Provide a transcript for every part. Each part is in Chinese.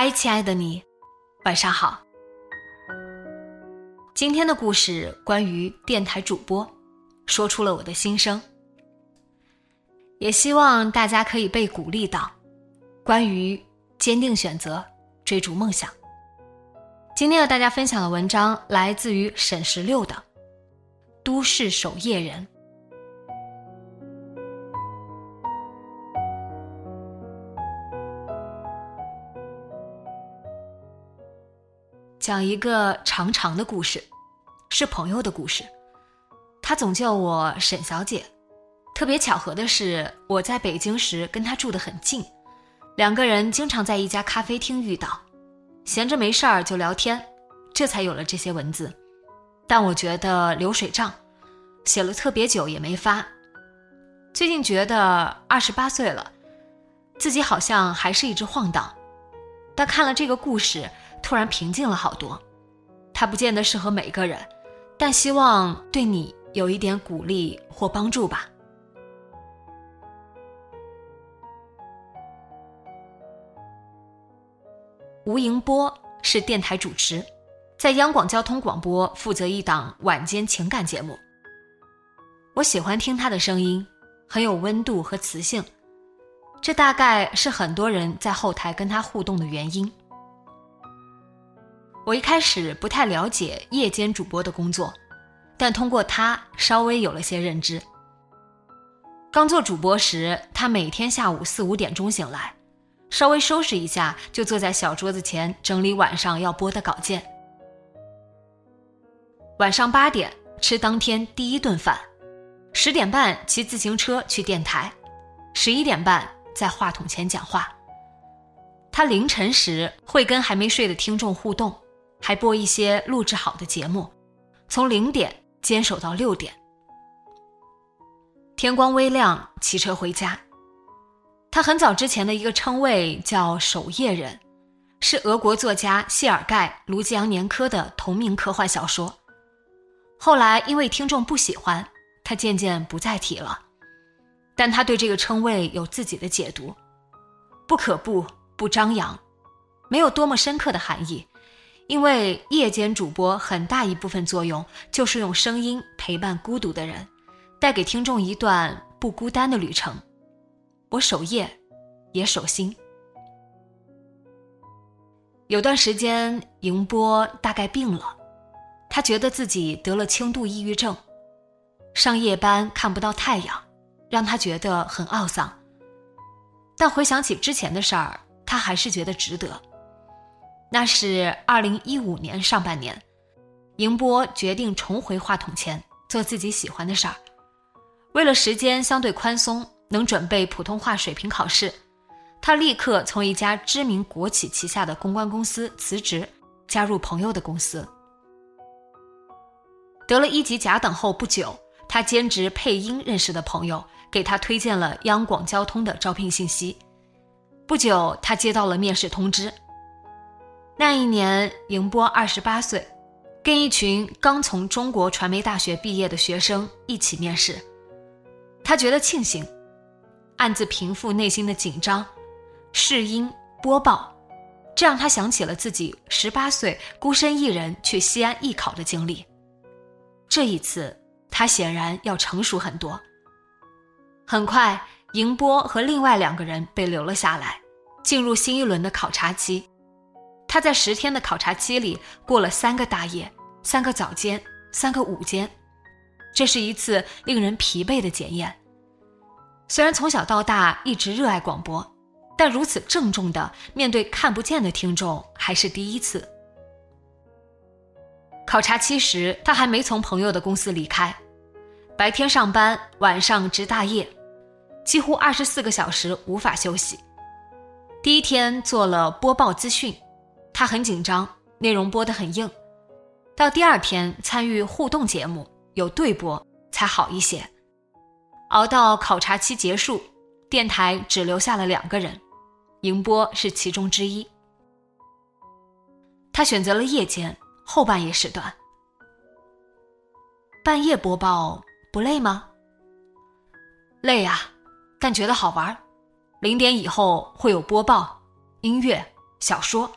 嗨，亲爱的你，晚上好。今天的故事关于电台主播，说出了我的心声，也希望大家可以被鼓励到，关于坚定选择、追逐梦想。今天和大家分享的文章来自于沈十六的《都市守夜人》。讲一个长长的故事，是朋友的故事。他总叫我沈小姐。特别巧合的是，我在北京时跟他住得很近，两个人经常在一家咖啡厅遇到，闲着没事儿就聊天，这才有了这些文字。但我觉得流水账，写了特别久也没发。最近觉得二十八岁了，自己好像还是一直晃荡。但看了这个故事。突然平静了好多，它不见得适合每个人，但希望对你有一点鼓励或帮助吧。吴迎波是电台主持，在央广交通广播负责一档晚间情感节目。我喜欢听他的声音，很有温度和磁性，这大概是很多人在后台跟他互动的原因。我一开始不太了解夜间主播的工作，但通过他稍微有了些认知。刚做主播时，他每天下午四五点钟醒来，稍微收拾一下，就坐在小桌子前整理晚上要播的稿件。晚上八点吃当天第一顿饭，十点半骑自行车去电台，十一点半在话筒前讲话。他凌晨时会跟还没睡的听众互动。还播一些录制好的节目，从零点坚守到六点。天光微亮，骑车回家。他很早之前的一个称谓叫“守夜人”，是俄国作家谢尔盖·卢吉扬年科的同名科幻小说。后来因为听众不喜欢，他渐渐不再提了。但他对这个称谓有自己的解读：不可怖，不张扬，没有多么深刻的含义。因为夜间主播很大一部分作用就是用声音陪伴孤独的人，带给听众一段不孤单的旅程。我守夜，也守心。有段时间，迎波大概病了，他觉得自己得了轻度抑郁症，上夜班看不到太阳，让他觉得很懊丧。但回想起之前的事儿，他还是觉得值得。那是二零一五年上半年，宁波决定重回话筒前做自己喜欢的事儿。为了时间相对宽松，能准备普通话水平考试，他立刻从一家知名国企旗下的公关公司辞职，加入朋友的公司。得了一级甲等后不久，他兼职配音认识的朋友给他推荐了央广交通的招聘信息。不久，他接到了面试通知。那一年，迎波二十八岁，跟一群刚从中国传媒大学毕业的学生一起面试。他觉得庆幸，暗自平复内心的紧张。试音播报，这让他想起了自己十八岁孤身一人去西安艺考的经历。这一次，他显然要成熟很多。很快，迎波和另外两个人被留了下来，进入新一轮的考察期。他在十天的考察期里过了三个大夜、三个早间、三个午间，这是一次令人疲惫的检验。虽然从小到大一直热爱广播，但如此郑重的面对看不见的听众还是第一次。考察期时，他还没从朋友的公司离开，白天上班，晚上值大夜，几乎二十四个小时无法休息。第一天做了播报资讯，他很紧张，内容播得很硬。到第二天参与互动节目，有对播才好一些。熬到考察期结束，电台只留下了两个人，迎波是其中之一。他选择了夜间后半夜时段。半夜播报不累吗？累啊，但觉得好玩。零点以后会有播报、音乐、小说。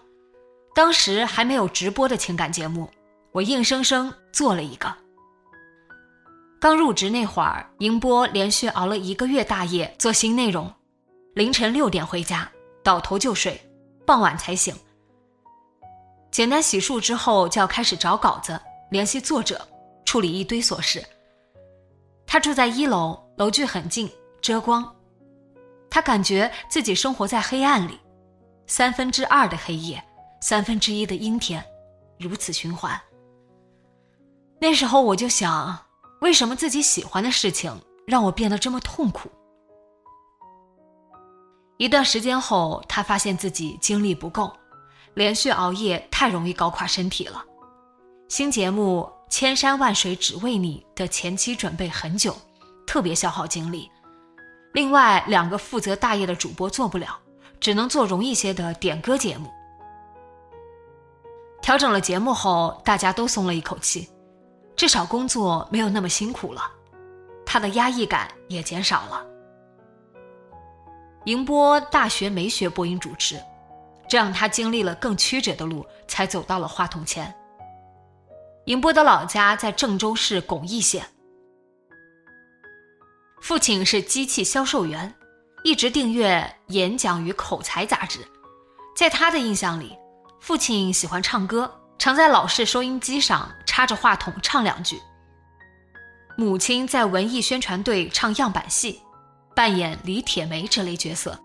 当时还没有直播的情感节目，我硬生生做了一个。刚入职那会儿，迎波连续熬了一个月大夜做新内容，凌晨六点回家，倒头就睡，傍晚才醒。简单洗漱之后，就要开始找稿子、联系作者、处理一堆琐事。他住在一楼，楼距很近，遮光。他感觉自己生活在黑暗里，三分之二的黑夜，三分之一的阴天，如此循环。那时候我就想。为什么自己喜欢的事情让我变得这么痛苦？一段时间后，他发现自己精力不够，连续熬夜太容易搞垮身体了。新节目《千山万水只为你》的前期准备很久，特别消耗精力。另外两个负责大业的主播做不了，只能做容易些的点歌节目。调整了节目后，大家都松了一口气。至少工作没有那么辛苦了，他的压抑感也减少了。宁波大学没学播音主持，这让他经历了更曲折的路，才走到了话筒前。宁波的老家在郑州市巩义县，父亲是机器销售员，一直订阅《演讲与口才》杂志。在他的印象里，父亲喜欢唱歌。常在老式收音机上插着话筒唱两句。母亲在文艺宣传队唱样板戏，扮演李铁梅这类角色。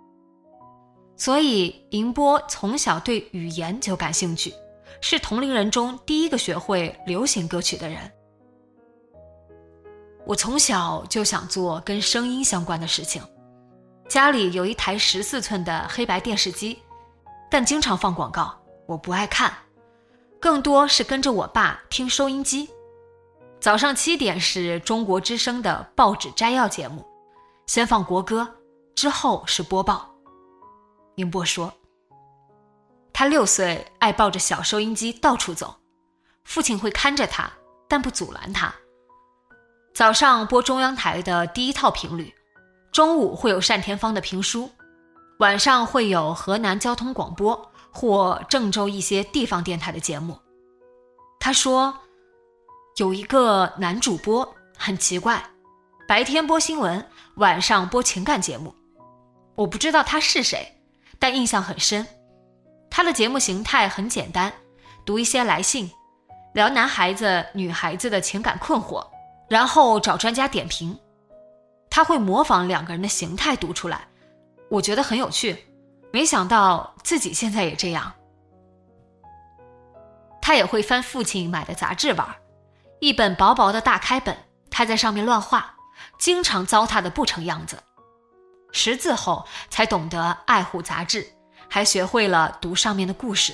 所以银波从小对语言就感兴趣，是同龄人中第一个学会流行歌曲的人。我从小就想做跟声音相关的事情，家里有一台十四寸的黑白电视机，但经常放广告，我不爱看。更多是跟着我爸听收音机。早上七点是中国之声的报纸摘要节目，先放国歌，之后是播报。宁波说，他六岁爱抱着小收音机到处走，父亲会看着他，但不阻拦他。早上播中央台的第一套频率，中午会有单田芳的评书，晚上会有河南交通广播。或郑州一些地方电台的节目，他说有一个男主播很奇怪，白天播新闻，晚上播情感节目。我不知道他是谁，但印象很深。他的节目形态很简单，读一些来信，聊男孩子、女孩子的情感困惑，然后找专家点评。他会模仿两个人的形态读出来，我觉得很有趣。没想到自己现在也这样。他也会翻父亲买的杂志玩，一本薄薄的大开本，他在上面乱画，经常糟蹋的不成样子。识字后才懂得爱护杂志，还学会了读上面的故事。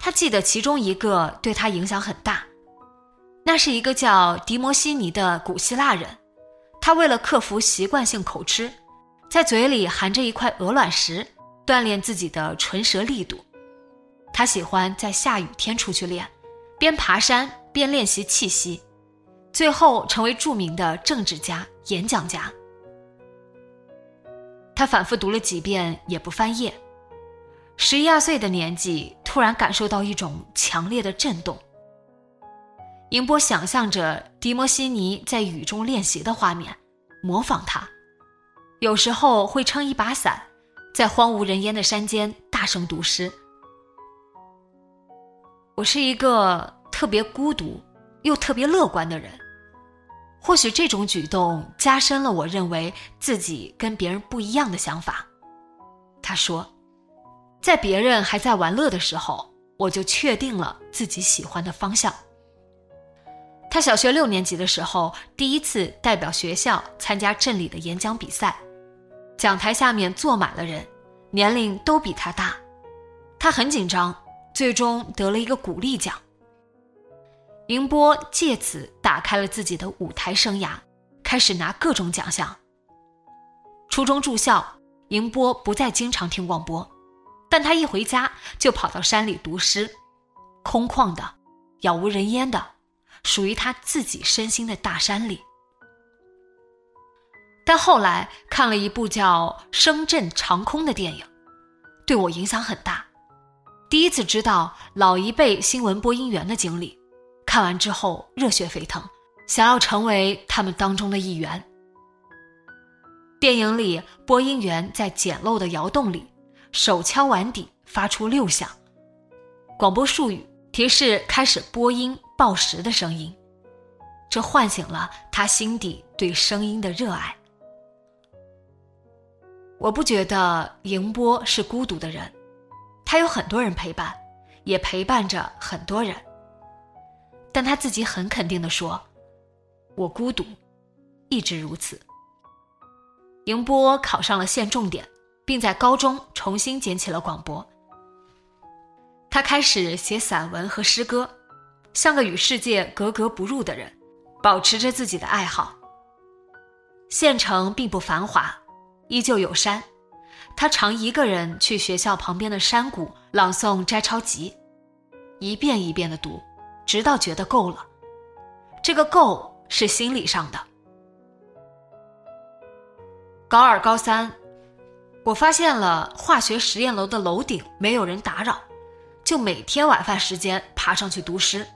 他记得其中一个对他影响很大，那是一个叫迪摩西尼的古希腊人，他为了克服习惯性口吃。在嘴里含着一块鹅卵石，锻炼自己的唇舌力度。他喜欢在下雨天出去练，边爬山边练习气息，最后成为著名的政治家、演讲家。他反复读了几遍也不翻页。十一二岁的年纪，突然感受到一种强烈的震动。英波想象着迪摩西尼在雨中练习的画面，模仿他。有时候会撑一把伞，在荒无人烟的山间大声读诗。我是一个特别孤独又特别乐观的人，或许这种举动加深了我认为自己跟别人不一样的想法。他说，在别人还在玩乐的时候，我就确定了自己喜欢的方向。他小学六年级的时候，第一次代表学校参加镇里的演讲比赛，讲台下面坐满了人，年龄都比他大，他很紧张，最终得了一个鼓励奖。宁波借此打开了自己的舞台生涯，开始拿各种奖项。初中住校，宁波不再经常听广播，但他一回家就跑到山里读诗，空旷的、杳无人烟的，属于他自己身心的大山里。但后来看了一部叫《声震长空》的电影，对我影响很大，第一次知道老一辈新闻播音员的经历。看完之后热血沸腾，想要成为他们当中的一员。电影里，播音员在简陋的窑洞里，手敲碗底发出六响，广播术语提示开始播音报时的声音，这唤醒了他心底对声音的热爱。我不觉得迎波是孤独的人，他有很多人陪伴，也陪伴着很多人。但他自己很肯定地说：“我孤独，一直如此。”迎波考上了县重点，并在高中重新捡起了广播。他开始写散文和诗歌，像个与世界格格不入的人，保持着自己的爱好。县城并不繁华，依旧有山。他常一个人去学校旁边的山谷朗诵摘抄集，一遍一遍的读。直到觉得够了，这个够是心理上的。高二、高三，我发现了化学实验楼的楼顶没有人打扰，就每天晚饭时间爬上去读诗。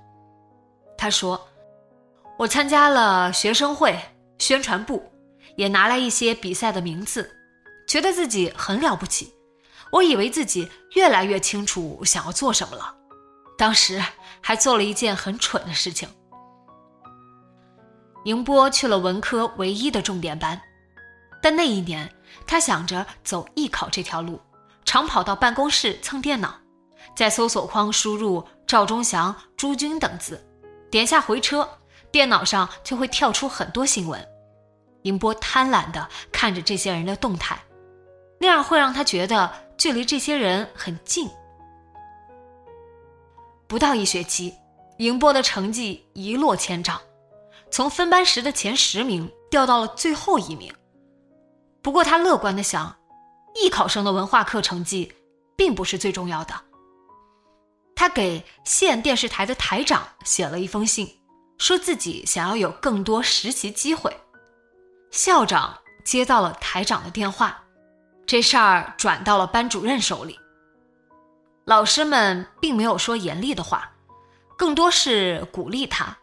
他说：“我参加了学生会、宣传部，也拿来一些比赛的名次，觉得自己很了不起。我以为自己越来越清楚想要做什么了。”当时还做了一件很蠢的事情。宁波去了文科唯一的重点班，但那一年他想着走艺考这条路，常跑到办公室蹭电脑，在搜索框输入赵忠祥、朱军等字，点下回车，电脑上就会跳出很多新闻。宁波贪婪地看着这些人的动态，那样会让他觉得距离这些人很近。不到一学期，迎波的成绩一落千丈，从分班时的前十名掉到了最后一名。不过他乐观的想，艺考生的文化课成绩并不是最重要的。他给县电视台的台长写了一封信，说自己想要有更多实习机会。校长接到了台长的电话，这事儿转到了班主任手里。老师们并没有说严厉的话，更多是鼓励他。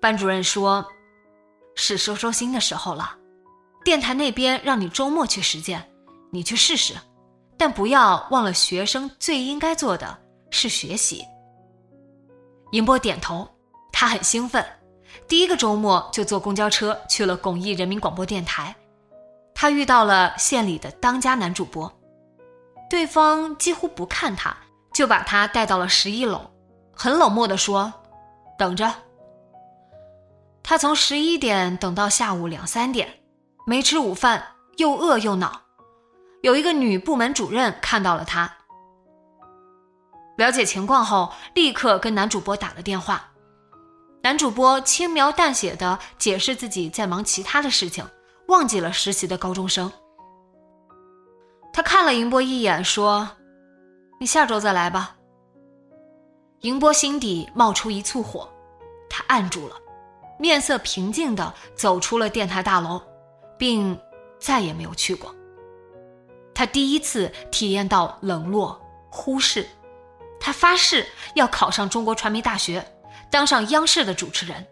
班主任说：“是收收心的时候了，电台那边让你周末去实践，你去试试，但不要忘了学生最应该做的是学习。”银波点头，他很兴奋，第一个周末就坐公交车去了巩义人民广播电台，他遇到了县里的当家男主播。对方几乎不看他，就把他带到了十一楼，很冷漠地说：“等着。”他从十一点等到下午两三点，没吃午饭，又饿又恼。有一个女部门主任看到了他，了解情况后，立刻跟男主播打了电话。男主播轻描淡写的解释自己在忙其他的事情，忘记了实习的高中生。他看了银波一眼，说：“你下周再来吧。”银波心底冒出一簇火，他按住了，面色平静的走出了电台大楼，并再也没有去过。他第一次体验到冷落、忽视。他发誓要考上中国传媒大学，当上央视的主持人，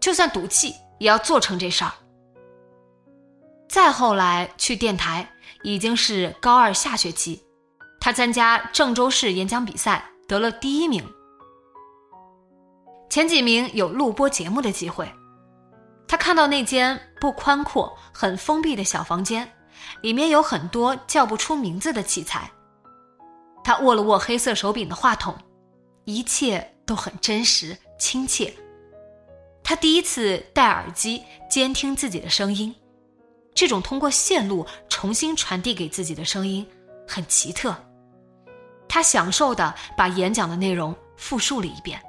就算赌气也要做成这事儿。再后来去电台。已经是高二下学期，他参加郑州市演讲比赛得了第一名。前几名有录播节目的机会，他看到那间不宽阔、很封闭的小房间，里面有很多叫不出名字的器材。他握了握黑色手柄的话筒，一切都很真实、亲切。他第一次戴耳机监听自己的声音，这种通过线路重新传递给自己的声音很奇特。他享受的把演讲的内容复述了一遍。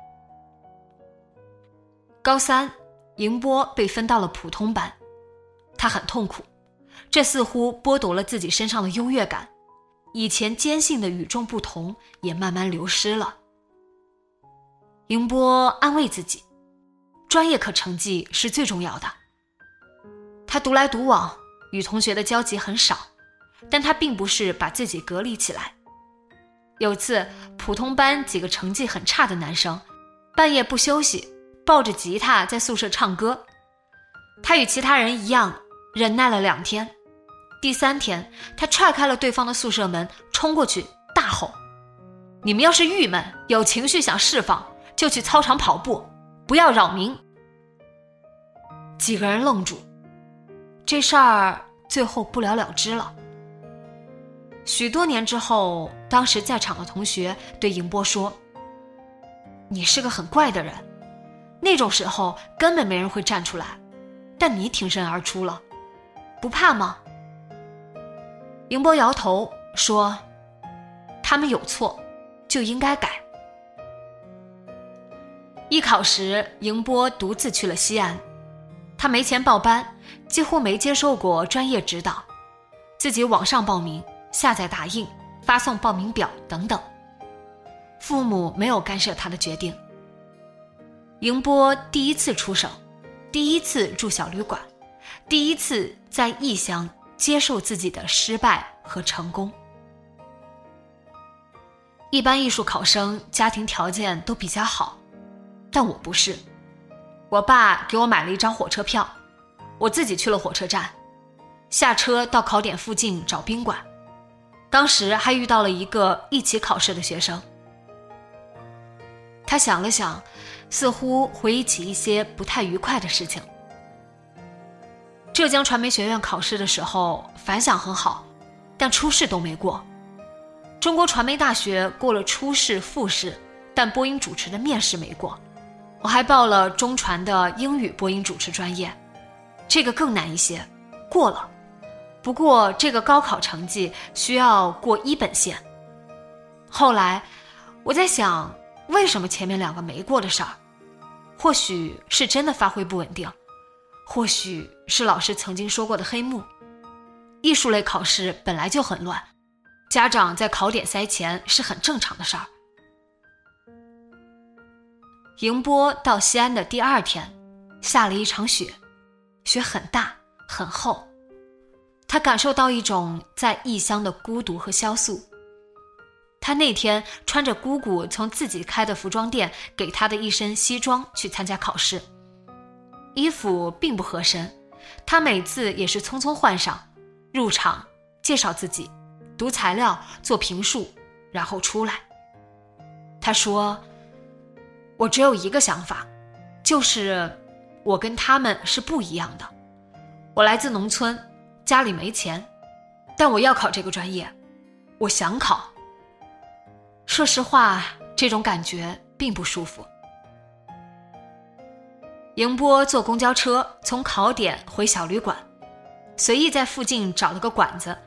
高三，宁波被分到了普通班，他很痛苦，这似乎剥夺了自己身上的优越感。以前坚信的与众不同也慢慢流失了。宁波安慰自己，专业课成绩是最重要的。他独来独往，与同学的交集很少，但他并不是把自己隔离起来。有次，普通班几个成绩很差的男生，半夜不休息，抱着吉他在宿舍唱歌。他与其他人一样，忍耐了两天。第三天，他踹开了对方的宿舍门，冲过去大吼：“你们要是郁闷、有情绪想释放，就去操场跑步，不要扰民。”几个人愣住，这事儿最后不了了之了。许多年之后，当时在场的同学对迎波说：“你是个很怪的人，那种时候根本没人会站出来，但你挺身而出了，不怕吗？”迎波摇头说：“他们有错，就应该改。”艺考时，迎波独自去了西安，他没钱报班，几乎没接受过专业指导，自己网上报名、下载打印、发送报名表等等。父母没有干涉他的决定。迎波第一次出省，第一次住小旅馆，第一次在异乡。接受自己的失败和成功。一般艺术考生家庭条件都比较好，但我不是。我爸给我买了一张火车票，我自己去了火车站，下车到考点附近找宾馆。当时还遇到了一个一起考试的学生。他想了想，似乎回忆起一些不太愉快的事情。浙江传媒学院考试的时候反响很好，但初试都没过。中国传媒大学过了初试、复试，但播音主持的面试没过。我还报了中传的英语播音主持专业，这个更难一些，过了。不过这个高考成绩需要过一本线。后来我在想，为什么前面两个没过的事儿？或许是真的发挥不稳定。或许是老师曾经说过的黑幕，艺术类考试本来就很乱，家长在考点塞钱是很正常的事儿。迎波到西安的第二天，下了一场雪，雪很大很厚，他感受到一种在异乡的孤独和萧素。他那天穿着姑姑从自己开的服装店给他的一身西装去参加考试。衣服并不合身，他每次也是匆匆换上，入场介绍自己，读材料做评述，然后出来。他说：“我只有一个想法，就是我跟他们是不一样的。我来自农村，家里没钱，但我要考这个专业，我想考。说实话，这种感觉并不舒服。”迎波坐公交车从考点回小旅馆，随意在附近找了个馆子，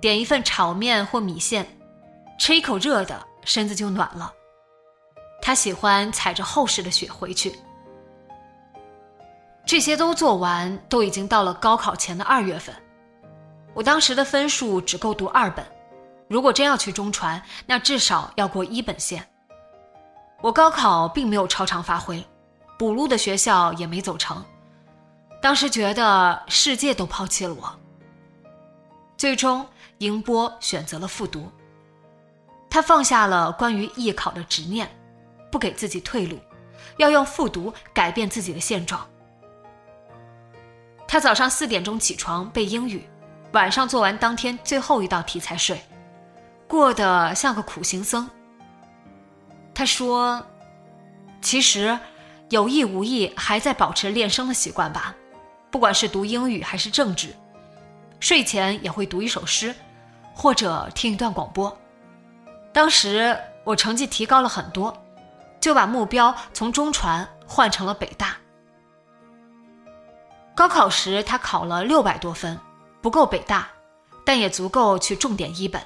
点一份炒面或米线，吃一口热的，身子就暖了。他喜欢踩着厚实的雪回去。这些都做完，都已经到了高考前的二月份。我当时的分数只够读二本，如果真要去中传，那至少要过一本线。我高考并没有超常发挥。补录的学校也没走成，当时觉得世界都抛弃了我。最终，宁波选择了复读。他放下了关于艺考的执念，不给自己退路，要用复读改变自己的现状。他早上四点钟起床背英语，晚上做完当天最后一道题才睡，过得像个苦行僧。他说：“其实。”有意无意还在保持练声的习惯吧，不管是读英语还是政治，睡前也会读一首诗，或者听一段广播。当时我成绩提高了很多，就把目标从中传换成了北大。高考时他考了六百多分，不够北大，但也足够去重点一本。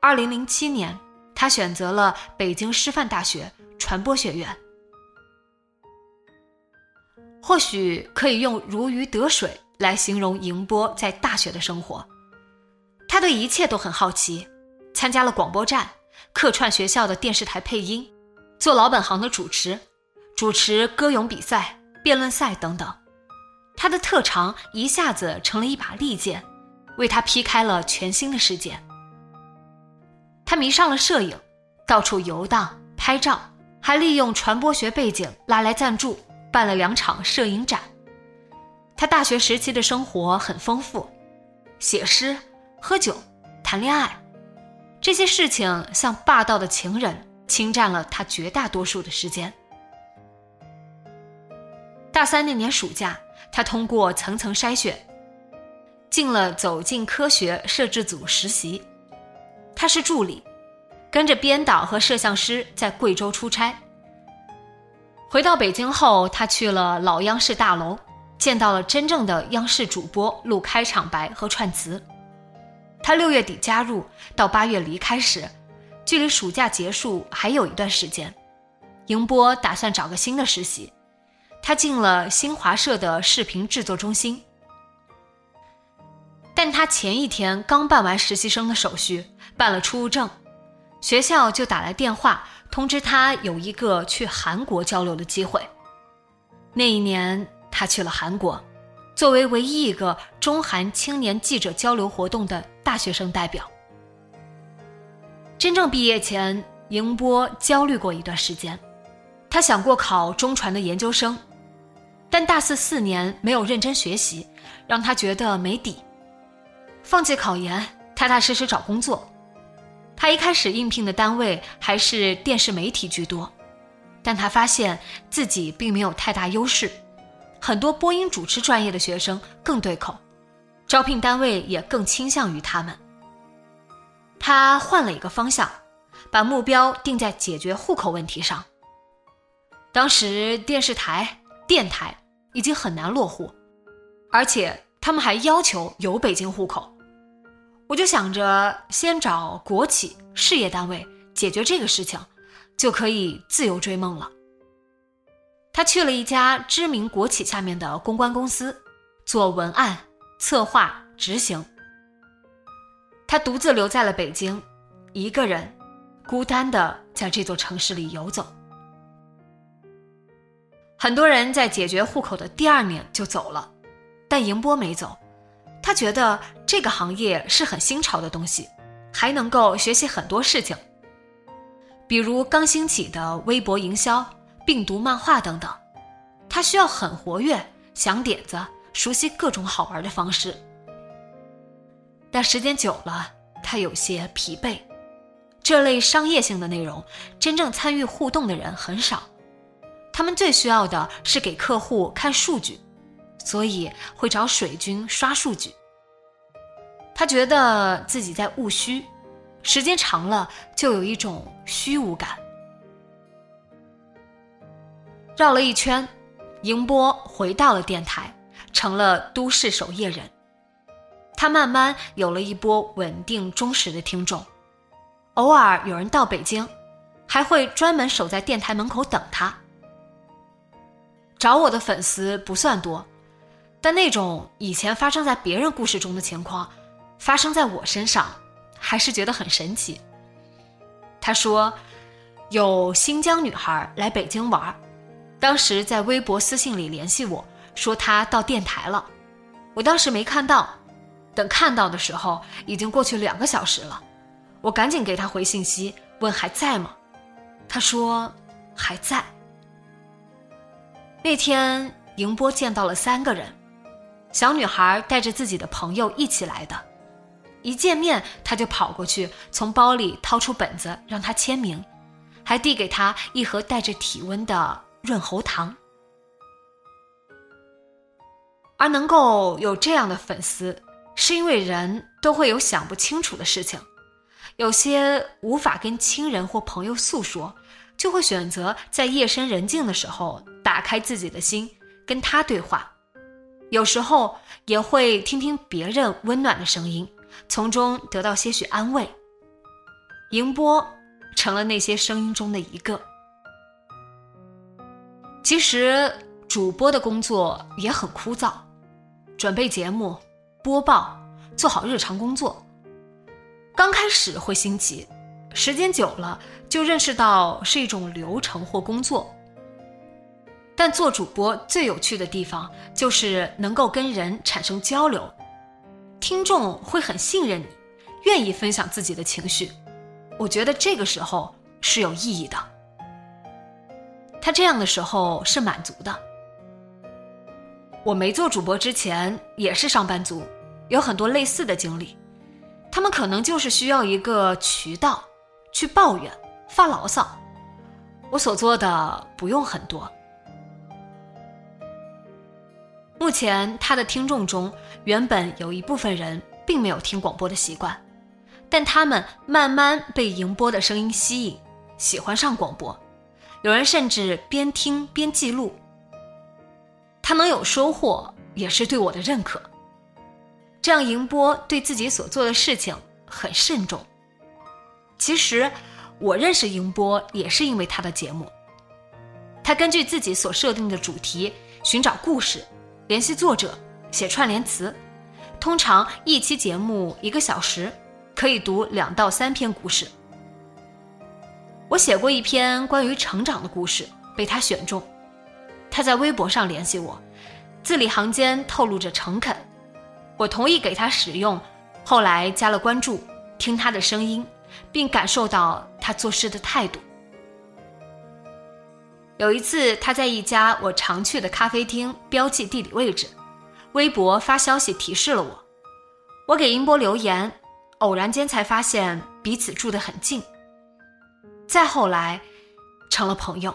二零零七年，他选择了北京师范大学传播学院。或许可以用如鱼得水来形容迎波在大学的生活。他对一切都很好奇，参加了广播站、客串学校的电视台配音，做老本行的主持，主持歌咏比赛、辩论赛等等。他的特长一下子成了一把利剑，为他劈开了全新的世界。他迷上了摄影，到处游荡拍照，还利用传播学背景拉来赞助。办了两场摄影展。他大学时期的生活很丰富，写诗、喝酒、谈恋爱，这些事情像霸道的情人，侵占了他绝大多数的时间。大三那年暑假，他通过层层筛选，进了走进科学摄制组实习。他是助理，跟着编导和摄像师在贵州出差。回到北京后，他去了老央视大楼，见到了真正的央视主播录开场白和串词。他六月底加入，到八月离开时，距离暑假结束还有一段时间。迎波打算找个新的实习，他进了新华社的视频制作中心。但他前一天刚办完实习生的手续，办了出入证，学校就打来电话。通知他有一个去韩国交流的机会。那一年，他去了韩国，作为唯一一个中韩青年记者交流活动的大学生代表。真正毕业前，迎波焦虑过一段时间，他想过考中传的研究生，但大四四年没有认真学习，让他觉得没底，放弃考研，踏踏实实找工作。他一开始应聘的单位还是电视媒体居多，但他发现自己并没有太大优势，很多播音主持专业的学生更对口，招聘单位也更倾向于他们。他换了一个方向，把目标定在解决户口问题上。当时电视台、电台已经很难落户，而且他们还要求有北京户口。我就想着先找国企事业单位解决这个事情，就可以自由追梦了。他去了一家知名国企下面的公关公司，做文案、策划、执行。他独自留在了北京，一个人孤单的在这座城市里游走。很多人在解决户口的第二年就走了，但迎波没走。他觉得这个行业是很新潮的东西，还能够学习很多事情，比如刚兴起的微博营销、病毒漫画等等。他需要很活跃，想点子，熟悉各种好玩的方式。但时间久了，他有些疲惫。这类商业性的内容，真正参与互动的人很少，他们最需要的是给客户看数据。所以会找水军刷数据。他觉得自己在务虚，时间长了就有一种虚无感。绕了一圈，迎波回到了电台，成了都市守夜人。他慢慢有了一波稳定忠实的听众，偶尔有人到北京，还会专门守在电台门口等他。找我的粉丝不算多。但那种以前发生在别人故事中的情况，发生在我身上，还是觉得很神奇。他说，有新疆女孩来北京玩，当时在微博私信里联系我说他到电台了，我当时没看到，等看到的时候已经过去两个小时了，我赶紧给他回信息问还在吗？他说还在。那天迎波见到了三个人。小女孩带着自己的朋友一起来的，一见面他就跑过去，从包里掏出本子让他签名，还递给他一盒带着体温的润喉糖。而能够有这样的粉丝，是因为人都会有想不清楚的事情，有些无法跟亲人或朋友诉说，就会选择在夜深人静的时候打开自己的心，跟他对话。有时候也会听听别人温暖的声音，从中得到些许安慰。迎波成了那些声音中的一个。其实主播的工作也很枯燥，准备节目、播报、做好日常工作。刚开始会心急，时间久了就认识到是一种流程或工作。但做主播最有趣的地方就是能够跟人产生交流，听众会很信任你，愿意分享自己的情绪。我觉得这个时候是有意义的。他这样的时候是满足的。我没做主播之前也是上班族，有很多类似的经历。他们可能就是需要一个渠道去抱怨、发牢骚。我所做的不用很多。目前他的听众中，原本有一部分人并没有听广播的习惯，但他们慢慢被迎波的声音吸引，喜欢上广播。有人甚至边听边记录。他能有收获，也是对我的认可。这样迎波对自己所做的事情很慎重。其实，我认识迎波也是因为他的节目。他根据自己所设定的主题寻找故事。联系作者，写串联词，通常一期节目一个小时，可以读两到三篇故事。我写过一篇关于成长的故事，被他选中。他在微博上联系我，字里行间透露着诚恳。我同意给他使用，后来加了关注，听他的声音，并感受到他做事的态度。有一次，他在一家我常去的咖啡厅标记地理位置，微博发消息提示了我。我给英波留言，偶然间才发现彼此住得很近。再后来，成了朋友。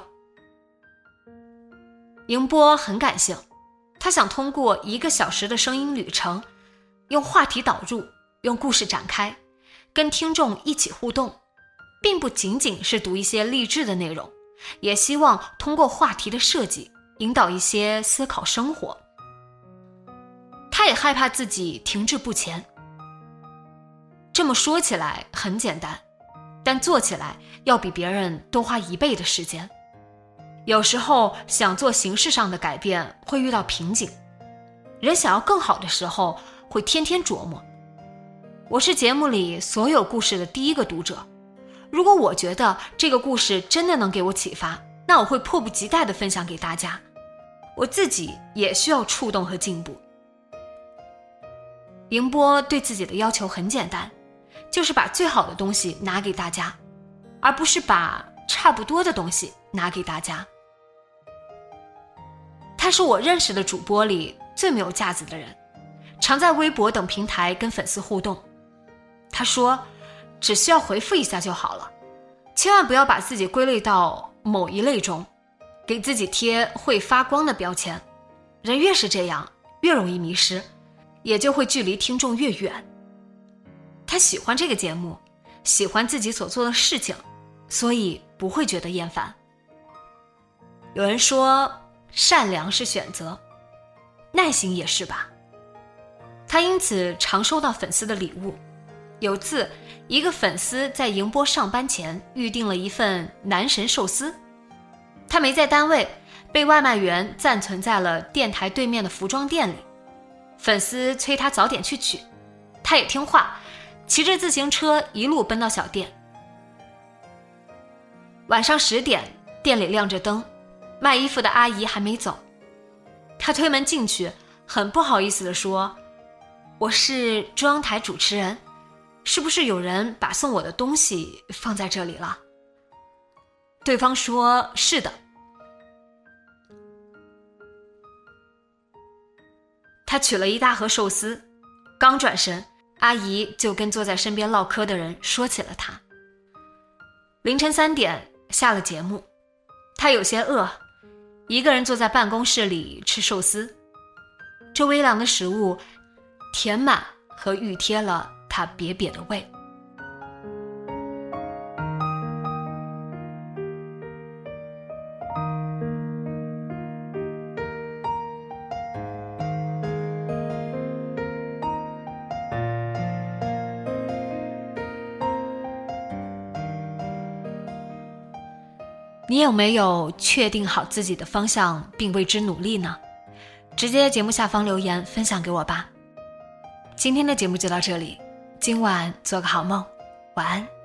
宁波很感性，他想通过一个小时的声音旅程，用话题导入，用故事展开，跟听众一起互动，并不仅仅是读一些励志的内容。也希望通过话题的设计，引导一些思考生活。他也害怕自己停滞不前。这么说起来很简单，但做起来要比别人多花一倍的时间。有时候想做形式上的改变，会遇到瓶颈。人想要更好的时候，会天天琢磨。我是节目里所有故事的第一个读者。如果我觉得这个故事真的能给我启发，那我会迫不及待地分享给大家。我自己也需要触动和进步。迎波对自己的要求很简单，就是把最好的东西拿给大家，而不是把差不多的东西拿给大家。他是我认识的主播里最没有架子的人，常在微博等平台跟粉丝互动。他说。只需要回复一下就好了，千万不要把自己归类到某一类中，给自己贴会发光的标签。人越是这样，越容易迷失，也就会距离听众越远。他喜欢这个节目，喜欢自己所做的事情，所以不会觉得厌烦。有人说，善良是选择，耐心也是吧。他因此常收到粉丝的礼物。有次，一个粉丝在迎波上班前预订了一份男神寿司，他没在单位，被外卖员暂存在了电台对面的服装店里。粉丝催他早点去取，他也听话，骑着自行车一路奔到小店。晚上十点，店里亮着灯，卖衣服的阿姨还没走，他推门进去，很不好意思地说：“我是中央台主持人。”是不是有人把送我的东西放在这里了？对方说是的。他取了一大盒寿司，刚转身，阿姨就跟坐在身边唠嗑的人说起了他。凌晨三点下了节目，他有些饿，一个人坐在办公室里吃寿司。这微凉的食物填满和熨贴了他瘪瘪的胃。你有没有确定好自己的方向并为之努力呢？直接节目下方留言分享给我吧。今天的节目就到这里，今晚做个好梦，晚安。